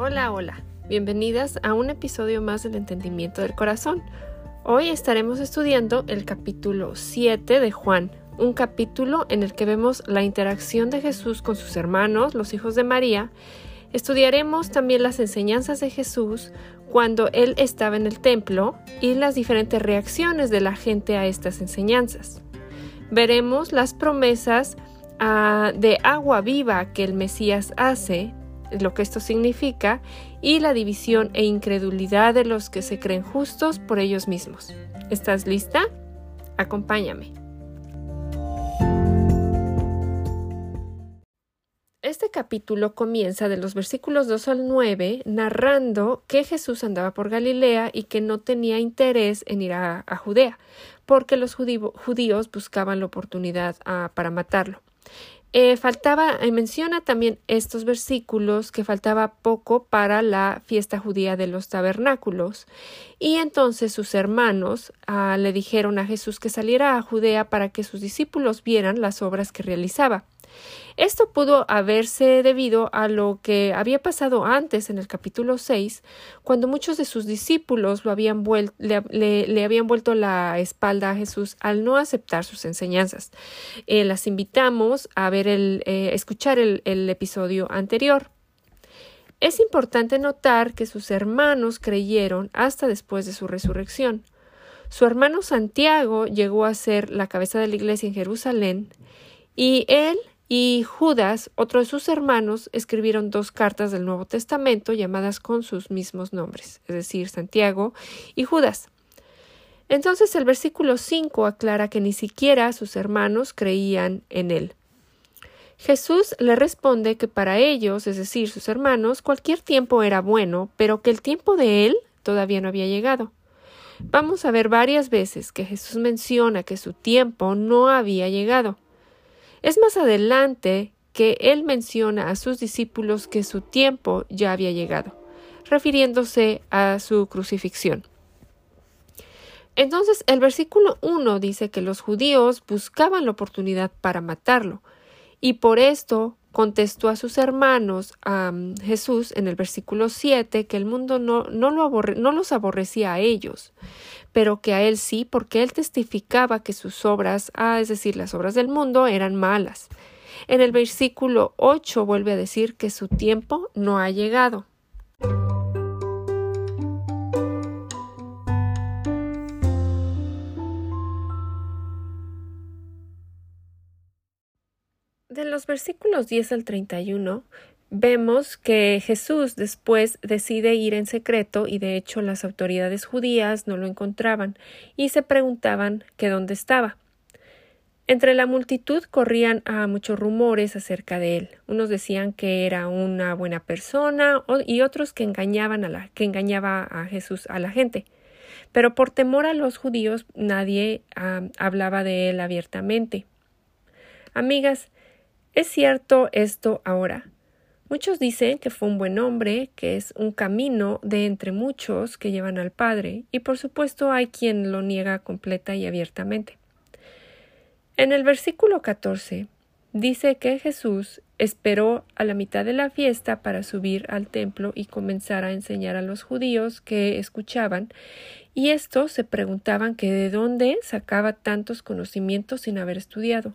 Hola, hola. Bienvenidas a un episodio más del entendimiento del corazón. Hoy estaremos estudiando el capítulo 7 de Juan, un capítulo en el que vemos la interacción de Jesús con sus hermanos, los hijos de María. Estudiaremos también las enseñanzas de Jesús cuando él estaba en el templo y las diferentes reacciones de la gente a estas enseñanzas. Veremos las promesas ah, de agua viva que el Mesías hace lo que esto significa, y la división e incredulidad de los que se creen justos por ellos mismos. ¿Estás lista? Acompáñame. Este capítulo comienza de los versículos 2 al 9 narrando que Jesús andaba por Galilea y que no tenía interés en ir a, Judea, porque los judíos buscaban la oportunidad ah, para matarlo. Eh, faltaba, eh, menciona también estos versículos que faltaba poco para la fiesta judía de los tabernáculos, y entonces sus hermanos ah, le dijeron a Jesús que saliera a Judea para que sus discípulos vieran las obras que realizaba. Esto pudo haberse debido a lo que había pasado antes en el capítulo 6, cuando muchos de sus discípulos lo habían le, habían vuelto la espalda a Jesús al no aceptar sus enseñanzas. Eh, las invitamos a ver el, eh, escuchar el, el episodio anterior. Es importante notar que sus hermanos creyeron hasta después de su resurrección. Su hermano Santiago llegó a ser la cabeza de la iglesia en Jerusalén y él y Judas, otro de sus hermanos, escribieron dos cartas del Nuevo Testamento llamadas con sus mismos nombres, es decir, Santiago y Judas. Entonces el versículo 5 aclara que ni siquiera sus hermanos creían en él. Jesús le responde que para ellos, es decir, sus hermanos, cualquier tiempo era bueno, pero que el tiempo de él todavía no había llegado. Vamos a ver varias veces que Jesús menciona que su tiempo no había llegado. Es más adelante que él menciona a sus discípulos que su tiempo ya había llegado, refiriéndose a su crucifixión. Entonces el versículo 1 dice que los judíos buscaban la oportunidad para matarlo, y por esto contestó a sus hermanos a Jesús en el versículo 7 que el mundo no, no los aborrecía a ellos, pero que a él sí, porque él testificaba que sus obras, ah, es decir, las obras del mundo, eran malas. En el versículo 8 vuelve a decir que su tiempo no ha llegado. De los versículos 10 al 31 vemos que Jesús después decide ir en secreto y de hecho las autoridades judías no lo encontraban y se preguntaban que dónde estaba. Entre la multitud corrían a muchos rumores acerca de él. Unos decían que era una buena persona y otros que engañaban a la que engañaba a Jesús a la gente. Pero por temor a los judíos nadie ah, hablaba de él abiertamente. Amigas, ¿es cierto esto ahora? Muchos dicen que fue un buen hombre, que es un camino de entre muchos que llevan al Padre, y por supuesto hay quien lo niega completa y abiertamente. En el versículo 14 dice que Jesús esperó a la mitad de la fiesta para subir al templo y comenzar a enseñar a los judíos que escuchaban, y estos se preguntaban que de dónde sacaba tantos conocimientos sin haber estudiado.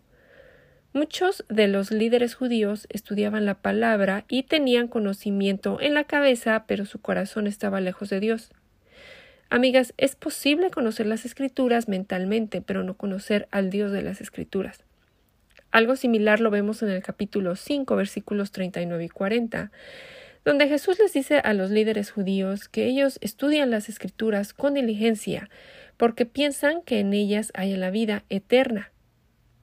Muchos de los líderes judíos estudiaban la palabra y tenían conocimiento en la cabeza, pero su corazón estaba lejos de Dios. Amigas, es posible conocer las escrituras mentalmente, pero no conocer al Dios de las escrituras. Algo similar lo vemos en el capítulo 5, versículos 39 y 40, donde Jesús les dice a los líderes judíos que ellos estudian las escrituras con diligencia, porque piensan que en ellas hay la vida eterna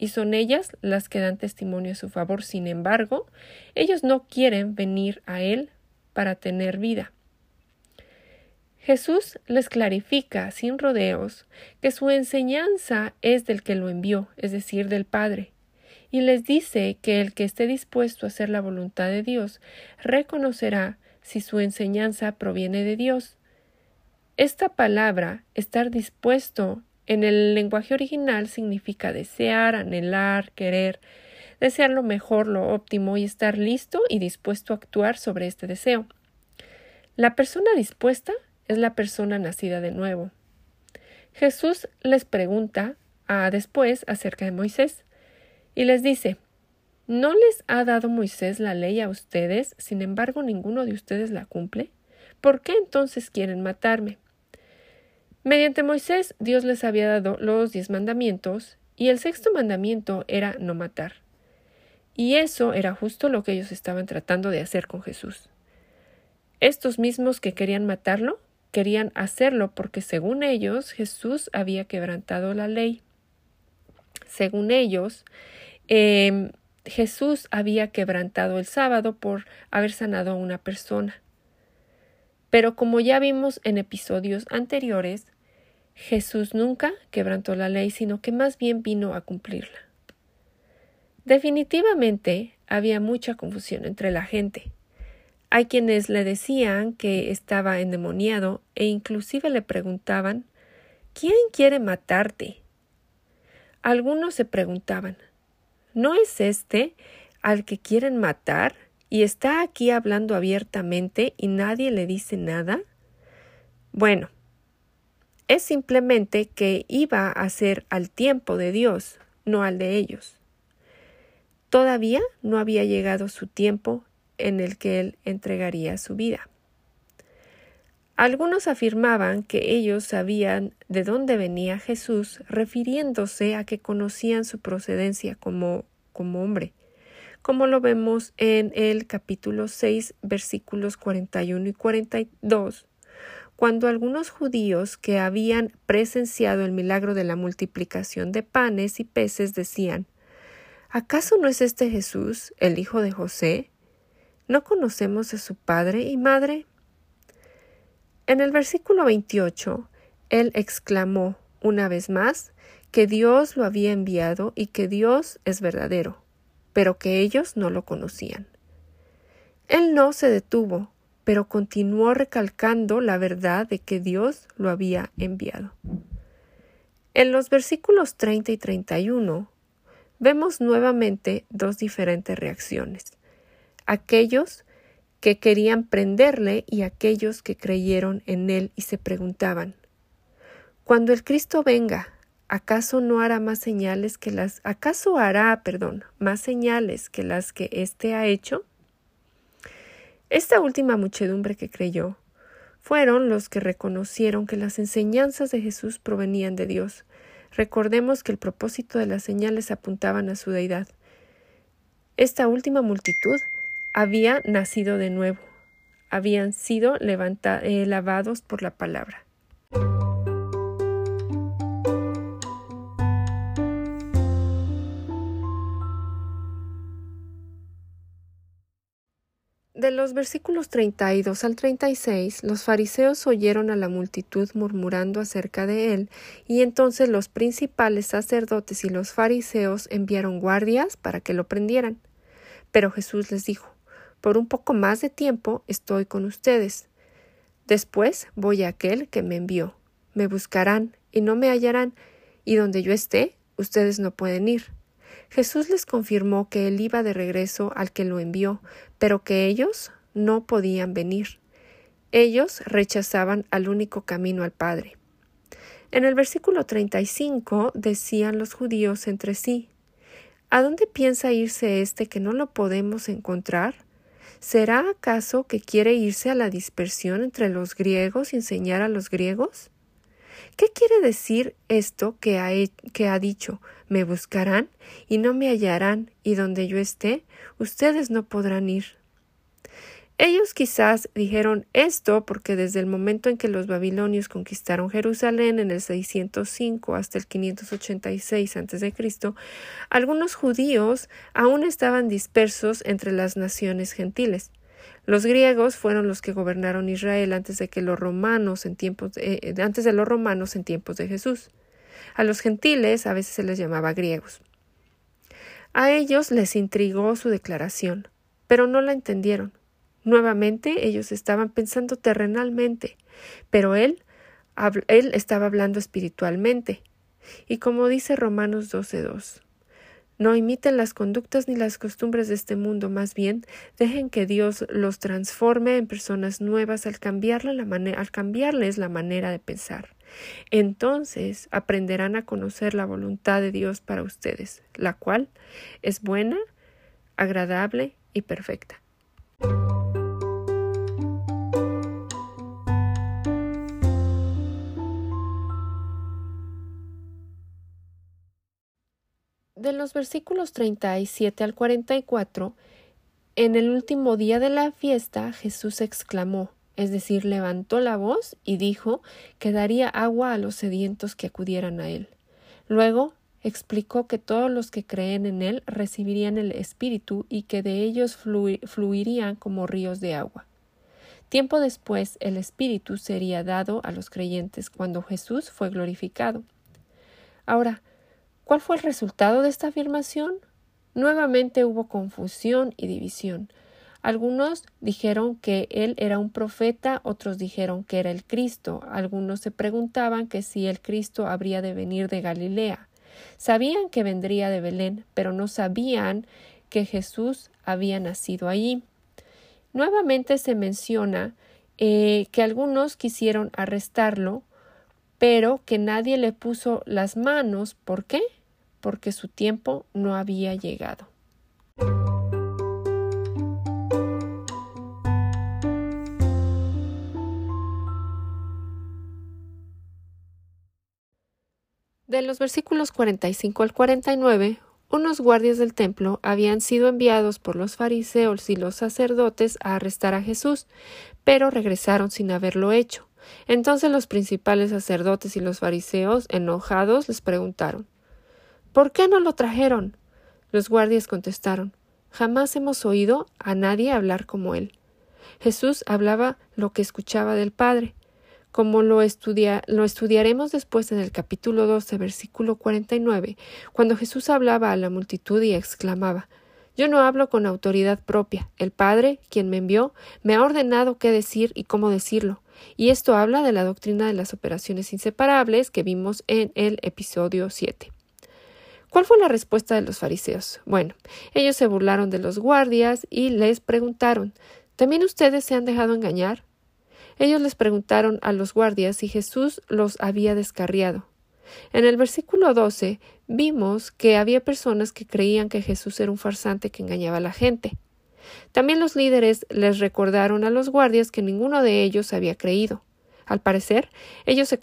y son ellas las que dan testimonio a su favor. Sin embargo, ellos no quieren venir a Él para tener vida. Jesús les clarifica sin rodeos que su enseñanza es del que lo envió, es decir, del Padre, y les dice que el que esté dispuesto a hacer la voluntad de Dios reconocerá si su enseñanza proviene de Dios. Esta palabra, estar dispuesto, en el lenguaje original significa desear, anhelar, querer, desear lo mejor, lo óptimo y estar listo y dispuesto a actuar sobre este deseo. La persona dispuesta es la persona nacida de nuevo. Jesús les pregunta a después acerca de Moisés y les dice ¿No les ha dado Moisés la ley a ustedes, sin embargo ninguno de ustedes la cumple? ¿Por qué entonces quieren matarme? Mediante Moisés Dios les había dado los diez mandamientos y el sexto mandamiento era no matar. Y eso era justo lo que ellos estaban tratando de hacer con Jesús. Estos mismos que querían matarlo, querían hacerlo porque según ellos Jesús había quebrantado la ley. Según ellos, em, Jesús había quebrantado el sábado por haber sanado a una persona. Pero como ya vimos en episodios anteriores, Jesús nunca quebrantó la ley, sino que más bien vino a cumplirla. Definitivamente había mucha confusión entre la gente. Hay quienes le decían que estaba endemoniado e inclusive le preguntaban ¿Quién quiere matarte? Algunos se preguntaban ¿No es este al que quieren matar y está aquí hablando abiertamente y nadie le dice nada? Bueno, es simplemente que iba a ser al tiempo de Dios, no al de ellos. Todavía no había llegado su tiempo en el que él entregaría su vida. Algunos afirmaban que ellos sabían de dónde venía Jesús, refiriéndose a que conocían su procedencia como, como hombre, como lo vemos en el capítulo 6, versículos 41 y 42, cuando algunos judíos que habían presenciado el milagro de la multiplicación de panes y peces decían ¿Acaso no es este Jesús, el hijo de José? ¿No conocemos a su padre y madre? En el versículo 28, él exclamó una vez más que Dios lo había enviado y que Dios es verdadero, pero que ellos no lo conocían. Él no se detuvo, pero continuó recalcando la verdad de que Dios lo había enviado. En los versículos 30 y 31 vemos nuevamente dos diferentes reacciones aquellos que querían prenderle y aquellos que creyeron en él y se preguntaban Cuando el Cristo venga, ¿acaso no hará más señales que las acaso hará, perdón, más señales que las que éste ha hecho? Esta última muchedumbre que creyó fueron los que reconocieron que las enseñanzas de Jesús provenían de Dios. Recordemos que el propósito de las señales apuntaban a su deidad. Esta última multitud había nacido de nuevo, habían sido eh, lavados por la palabra. De los versículos 32 al 36, los fariseos oyeron a la multitud murmurando acerca de él, y entonces los principales sacerdotes y los fariseos enviaron guardias para que lo prendieran. Pero Jesús les dijo por un poco más de tiempo estoy con ustedes. Después voy a aquel que me envió. Me buscarán y no me hallarán, y donde yo esté, ustedes no pueden ir. Jesús les confirmó que él iba de regreso al que lo envió, pero que ellos no podían venir. Ellos rechazaban al único camino al Padre. En el versículo 35 decían los judíos entre sí ¿A dónde piensa irse este que no lo podemos encontrar? ¿Será acaso que quiere irse a la dispersión entre los griegos y enseñar a los griegos? ¿Qué quiere decir esto que ha, que ha dicho me buscarán y no me hallarán, y donde yo esté, ustedes no podrán ir? Ellos quizás dijeron esto porque desde el momento en que los babilonios conquistaron Jerusalén en el 605 hasta el 586 a.C., algunos judíos aún estaban dispersos entre las naciones gentiles. Los griegos fueron los que gobernaron Israel antes de que los romanos en tiempos de, eh, antes de los romanos en tiempos de Jesús. A los gentiles a veces se les llamaba griegos. A ellos les intrigó su declaración, pero no la entendieron. Nuevamente ellos estaban pensando terrenalmente, pero él, él estaba hablando espiritualmente. Y como dice Romanos 12.2, No imiten las conductas ni las costumbres de este mundo, más bien dejen que Dios los transforme en personas nuevas al, al cambiarles la manera de pensar. Entonces aprenderán a conocer la voluntad de Dios para ustedes, la cual es buena, agradable y perfecta. De los versículos 37 al 44, en el último día de la fiesta Jesús exclamó, es decir, levantó la voz y dijo que daría agua a los sedientos que acudieran a él. Luego explicó que todos los que creen en él recibirían el Espíritu y que de ellos fluirían como ríos de agua. Tiempo después el Espíritu sería dado a los creyentes cuando Jesús fue glorificado. Ahora, ¿cuál fue el resultado de esta afirmación? Nuevamente hubo confusión y división. Algunos dijeron que él era un profeta, otros dijeron que era el Cristo, algunos se preguntaban que si el Cristo habría de venir de Galilea. Sabían que vendría de Belén, pero no sabían que Jesús había nacido allí. Nuevamente se menciona eh, que algunos quisieron arrestarlo, pero que nadie le puso las manos. ¿Por qué? Porque su tiempo no había llegado. De los versículos 45 al 49, unos guardias del templo habían sido enviados por los fariseos y los sacerdotes a arrestar a Jesús, pero regresaron sin haberlo hecho. Entonces los principales sacerdotes y los fariseos, enojados, les preguntaron ¿Por qué no lo trajeron? Los guardias contestaron Jamás hemos oído a nadie hablar como él. Jesús hablaba lo que escuchaba del Padre, como lo, lo estudiaremos después en el capítulo 12, versículo 49, cuando Jesús hablaba a la multitud y exclamaba Yo no hablo con autoridad propia. El Padre, quien me envió, me ha ordenado qué decir y cómo decirlo. Y esto habla de la doctrina de las operaciones inseparables que vimos en el episodio 7. ¿Cuál fue la respuesta de los fariseos? Bueno, ellos se burlaron de los guardias y les preguntaron ¿También ustedes se han dejado engañar? Ellos les preguntaron a los guardias si Jesús los había descarriado. En el versículo 12 vimos que había personas que creían que Jesús era un farsante que engañaba a la gente. También los líderes les recordaron a los guardias que ninguno de ellos había creído. Al parecer, ellos se,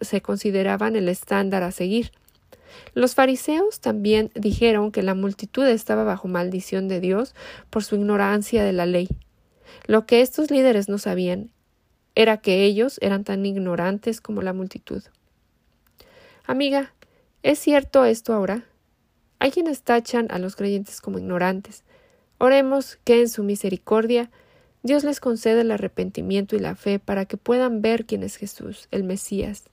se consideraban el estándar a seguir. Los fariseos también dijeron que la multitud estaba bajo maldición de Dios por su ignorancia de la ley. Lo que estos líderes no sabían era que ellos eran tan ignorantes como la multitud. Amiga, ¿es cierto esto ahora? Hay quienes tachan a los creyentes como ignorantes. Oremos que en su misericordia Dios les conceda el arrepentimiento y la fe para que puedan ver quién es Jesús, el Mesías,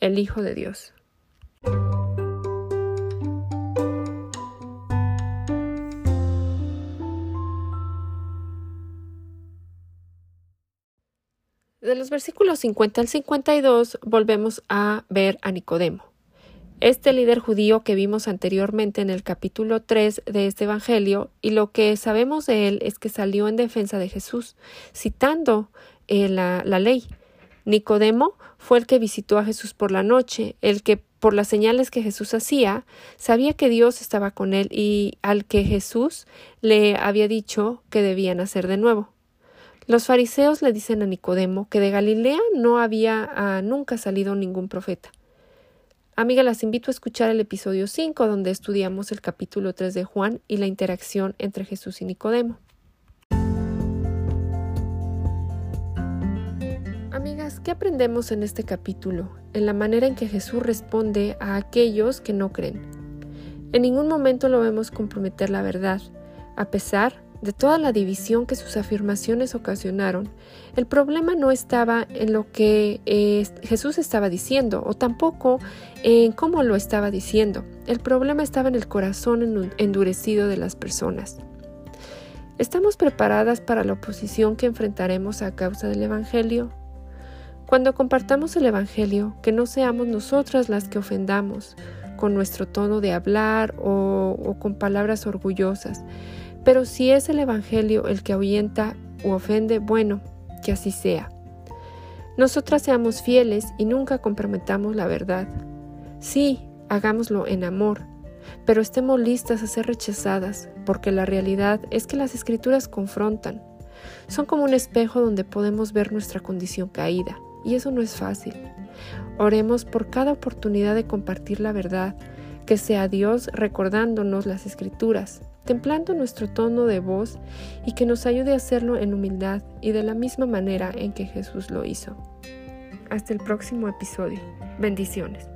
el Hijo de Dios. De los versículos 50 al 52 volvemos a ver a Nicodemo. Este líder judío que vimos anteriormente en el capítulo 3 de este Evangelio, y lo que sabemos de él es que salió en defensa de Jesús, citando eh, la, la ley. Nicodemo fue el que visitó a Jesús por la noche, el que por las señales que Jesús hacía, sabía que Dios estaba con él y al que Jesús le había dicho que debían hacer de nuevo. Los fariseos le dicen a Nicodemo que de Galilea no había ah, nunca salido ningún profeta. Amiga, las invito a escuchar el episodio 5, donde estudiamos el capítulo 3 de Juan y la interacción entre Jesús y Nicodemo. Amigas, ¿qué aprendemos en este capítulo? En la manera en que Jesús responde a aquellos que no creen. En ningún momento lo vemos comprometer la verdad, a pesar de toda la división que sus afirmaciones ocasionaron, el problema no estaba en lo que eh, Jesús estaba diciendo o tampoco en cómo lo estaba diciendo. El problema estaba en el corazón endurecido de las personas. ¿Estamos preparadas para la oposición que enfrentaremos a causa del Evangelio? Cuando compartamos el Evangelio, que no seamos nosotras las que ofendamos, con nuestro tono de hablar o, o con palabras orgullosas. Pero si es el Evangelio el que ahuyenta u ofende, bueno, que así sea. Nosotras seamos fieles y nunca comprometamos la verdad. Sí, hagámoslo en amor, pero estemos listas a ser rechazadas, porque la realidad es que las escrituras confrontan. Son como un espejo donde podemos ver nuestra condición caída, y eso no es fácil. Oremos por cada oportunidad de compartir la verdad, que sea Dios recordándonos las escrituras, templando nuestro tono de voz y que nos ayude a hacerlo en humildad y de la misma manera en que Jesús lo hizo. Hasta el próximo episodio. Bendiciones.